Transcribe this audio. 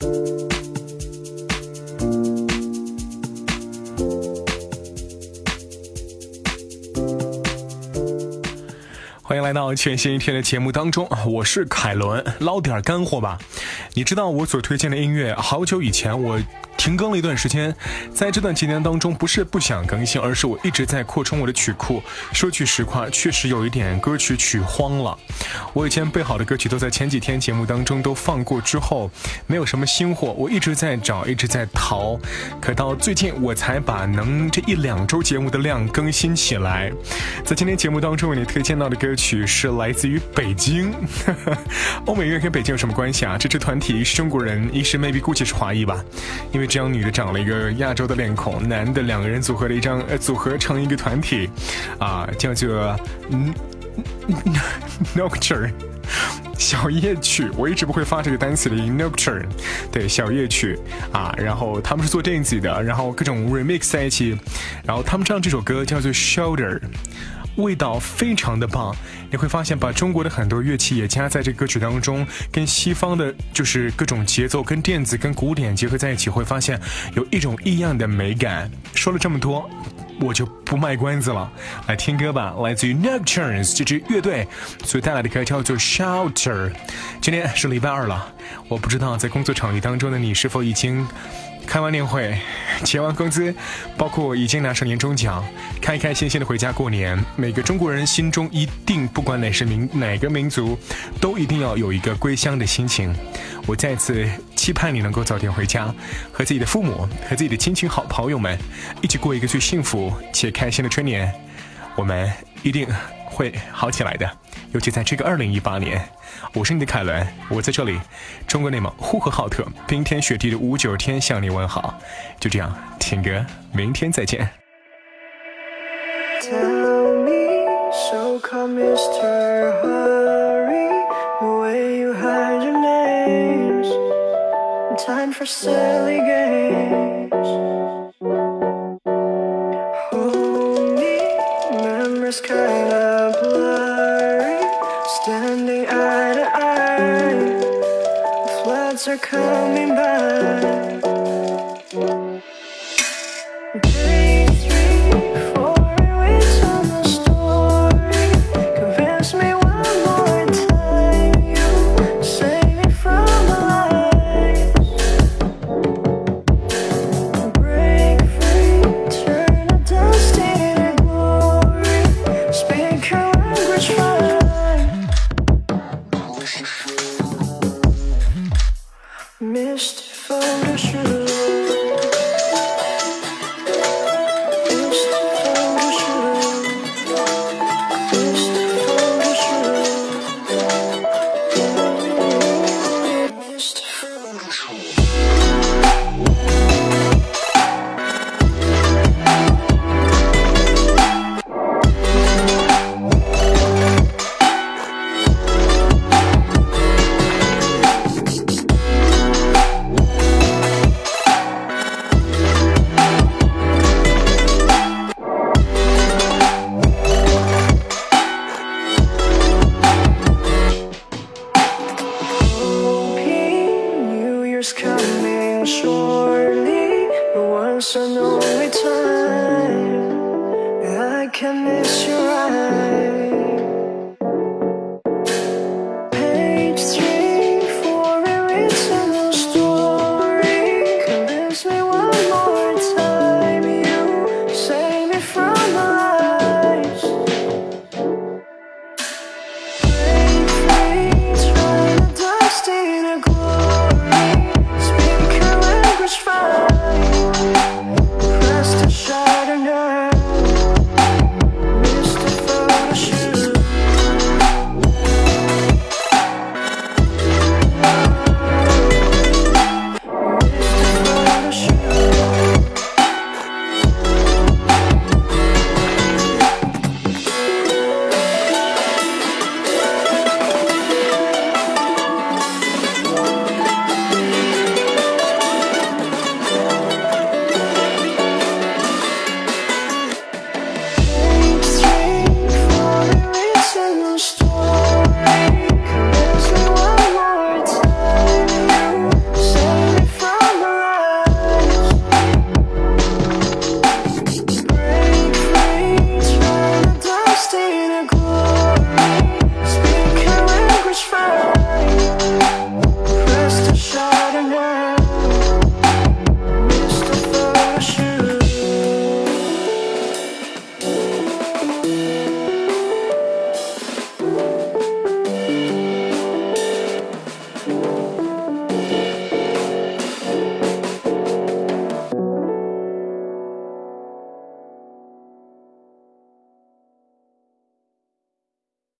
欢迎来到全新一天的节目当中，我是凯伦，捞点干货吧。你知道我所推荐的音乐，好久以前我。停更了一段时间，在这段期间当中，不是不想更新，而是我一直在扩充我的曲库。说句实话，确实有一点歌曲曲荒了。我以前备好的歌曲都在前几天节目当中都放过之后，没有什么新货，我一直在找，一直在淘。可到最近，我才把能这一两周节目的量更新起来。在今天节目当中为你推荐到的歌曲是来自于北京。欧美乐跟北京有什么关系啊？这支团体是中国人，一是 maybe 估计是华裔吧，因为。这样女的长了一个亚洲的脸孔，男的两个人组合了一张，呃，组合成一个团体，啊，叫做嗯，Nocturne 小夜曲。我一直不会发这个单词的音，Nocturne，对，小夜曲啊。然后他们是做电子的，然后各种 remix 在一起，然后他们唱这首歌叫做 Shoulder。味道非常的棒，你会发现把中国的很多乐器也加在这歌曲当中，跟西方的，就是各种节奏跟电子跟古典结合在一起，会发现有一种异样的美感。说了这么多，我就不卖关子了，来听歌吧，来自于 Nocturnes 这支乐队所带来的歌叫做 Shelter。今天是礼拜二了，我不知道在工作场域当中的你是否已经。开完年会，结完工资，包括已经拿上年终奖，开开心心的回家过年。每个中国人心中一定，不管哪是民哪个民族，都一定要有一个归乡的心情。我再次期盼你能够早点回家，和自己的父母、和自己的亲情好朋友们，一起过一个最幸福且开心的春年。我们一定会好起来的，尤其在这个二零一八年。我是你的凯伦，我在这里，中国内蒙呼和浩特，冰天雪地的五九天向你问好。就这样，听歌，明天再见。silly games. Only memories kinda blurry, standing eye to eye. The floods are coming back. should I know. gonna go